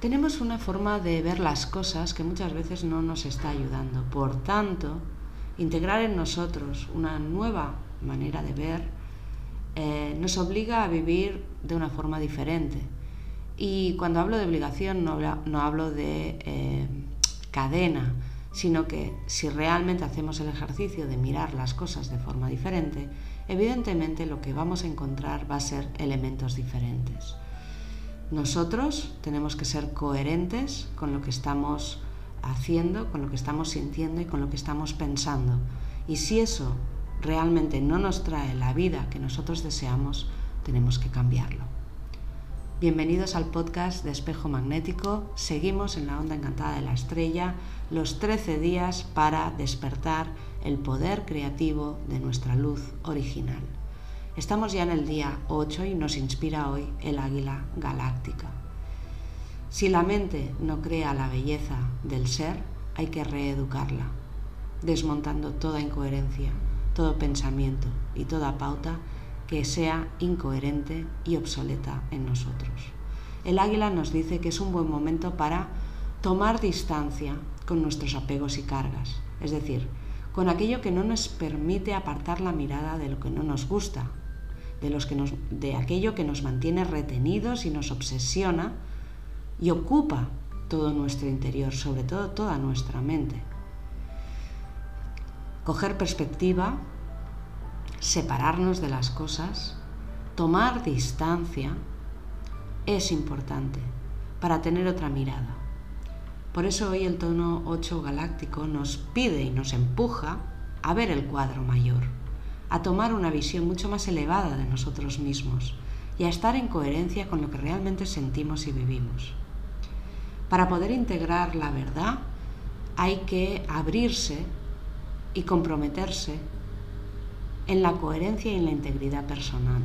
Tenemos una forma de ver las cosas que muchas veces no nos está ayudando. Por tanto, integrar en nosotros una nueva manera de ver eh, nos obliga a vivir de una forma diferente. Y cuando hablo de obligación no, hablo de eh, cadena, sino que si realmente hacemos el ejercicio de mirar las cosas de forma diferente, evidentemente lo que vamos a encontrar va a ser elementos diferentes. Nosotros tenemos que ser coherentes con lo que estamos haciendo, con lo que estamos sintiendo y con lo que estamos pensando. Y si eso realmente no nos trae la vida que nosotros deseamos, tenemos que cambiarlo. Bienvenidos al podcast de Espejo Magnético. Seguimos en la onda encantada de la estrella, los 13 días para despertar el poder creativo de nuestra luz original. Estamos ya en el día 8 y nos inspira hoy el águila galáctica. Si la mente no crea la belleza del ser, hay que reeducarla, desmontando toda incoherencia, todo pensamiento y toda pauta que sea incoherente y obsoleta en nosotros. El águila nos dice que es un buen momento para tomar distancia con nuestros apegos y cargas, es decir, con aquello que no nos permite apartar la mirada de lo que no nos gusta de, los que nos, de aquello que nos mantiene retenidos y nos obsesiona y ocupa todo nuestro interior, sobre todo toda nuestra mente. Coger perspectiva, separarnos de las cosas, tomar distancia, es importante para tener otra mirada. Por eso hoy el tono 8 galáctico nos pide y nos empuja a ver el cuadro mayor a tomar una visión mucho más elevada de nosotros mismos y a estar en coherencia con lo que realmente sentimos y vivimos. Para poder integrar la verdad hay que abrirse y comprometerse en la coherencia y en la integridad personal.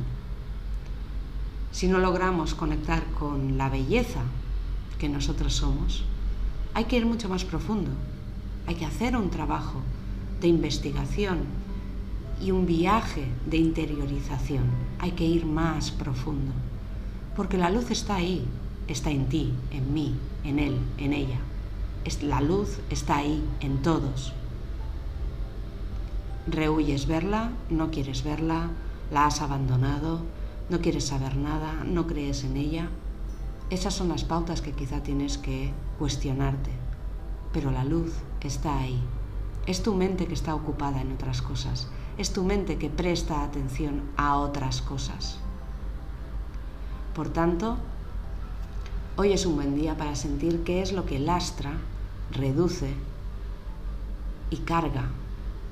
Si no logramos conectar con la belleza que nosotros somos, hay que ir mucho más profundo. Hay que hacer un trabajo de investigación y un viaje de interiorización. Hay que ir más profundo, porque la luz está ahí, está en ti, en mí, en él, en ella. La luz está ahí, en todos. Rehuyes verla, no quieres verla, la has abandonado, no quieres saber nada, no crees en ella. Esas son las pautas que quizá tienes que cuestionarte. Pero la luz está ahí. Es tu mente que está ocupada en otras cosas es tu mente que presta atención a otras cosas. Por tanto, hoy es un buen día para sentir qué es lo que lastra, reduce y carga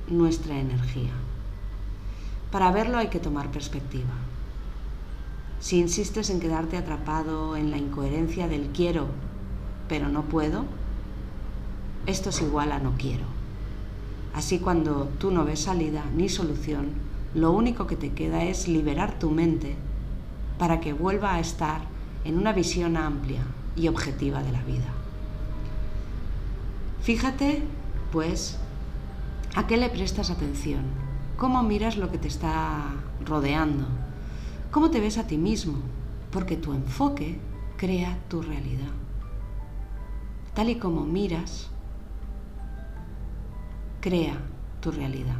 nuestra energía. Para verlo hay que tomar perspectiva. Si insistes en quedarte atrapado en la incoherencia del quiero, pero no puedo, esto es igual a no quiero. Así cuando tú no ves salida ni solución, lo único que te queda es liberar tu mente para que vuelva a estar en una visión amplia y objetiva de la vida. Fíjate, pues, a qué le prestas atención, cómo miras lo que te está rodeando, cómo te ves a ti mismo, porque tu enfoque crea tu realidad. Tal y como miras, crea tu realidad.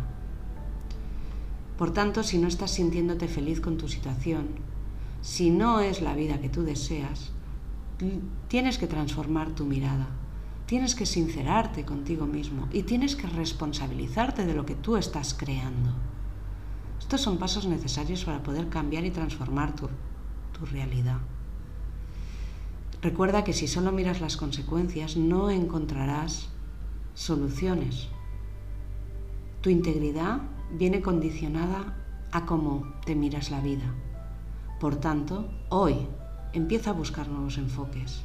Por tanto, si no estás sintiéndote feliz con tu situación, si no es la vida que tú deseas, tienes que transformar tu mirada, tienes que sincerarte contigo mismo y tienes que responsabilizarte de lo que tú estás creando. Estos son pasos necesarios para poder cambiar y transformar tu, realidad. Recuerda que si solo miras las consecuencias no encontrarás soluciones. Tu integridad viene condicionada a cómo te miras la vida. Por tanto, hoy empieza a buscar nuevos enfoques.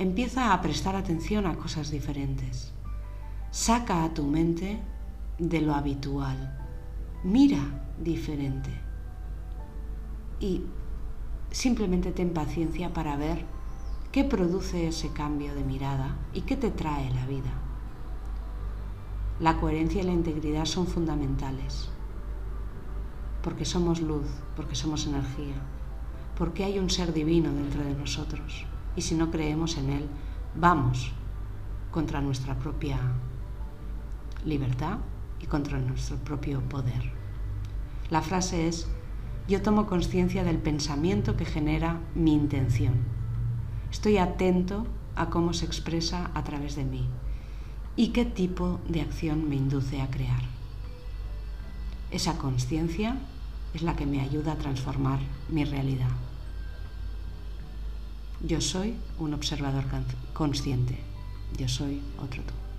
Empieza a prestar atención a cosas diferentes. Saca a tu mente de lo habitual. Mira diferente. Y simplemente ten paciencia para ver qué produce ese cambio de mirada y qué te trae la vida. La coherencia y la integridad son fundamentales, porque somos luz, porque somos energía, porque hay un ser divino dentro de nosotros. Y si no creemos en Él, vamos contra nuestra propia libertad y contra nuestro propio poder. La frase es, yo tomo conciencia del pensamiento que genera mi intención. Estoy atento a cómo se expresa a través de mí y qué tipo de acción me induce a crear. Esa conciencia es la que me ayuda a transformar mi realidad. Yo soy un observador consciente. Yo soy otro tú.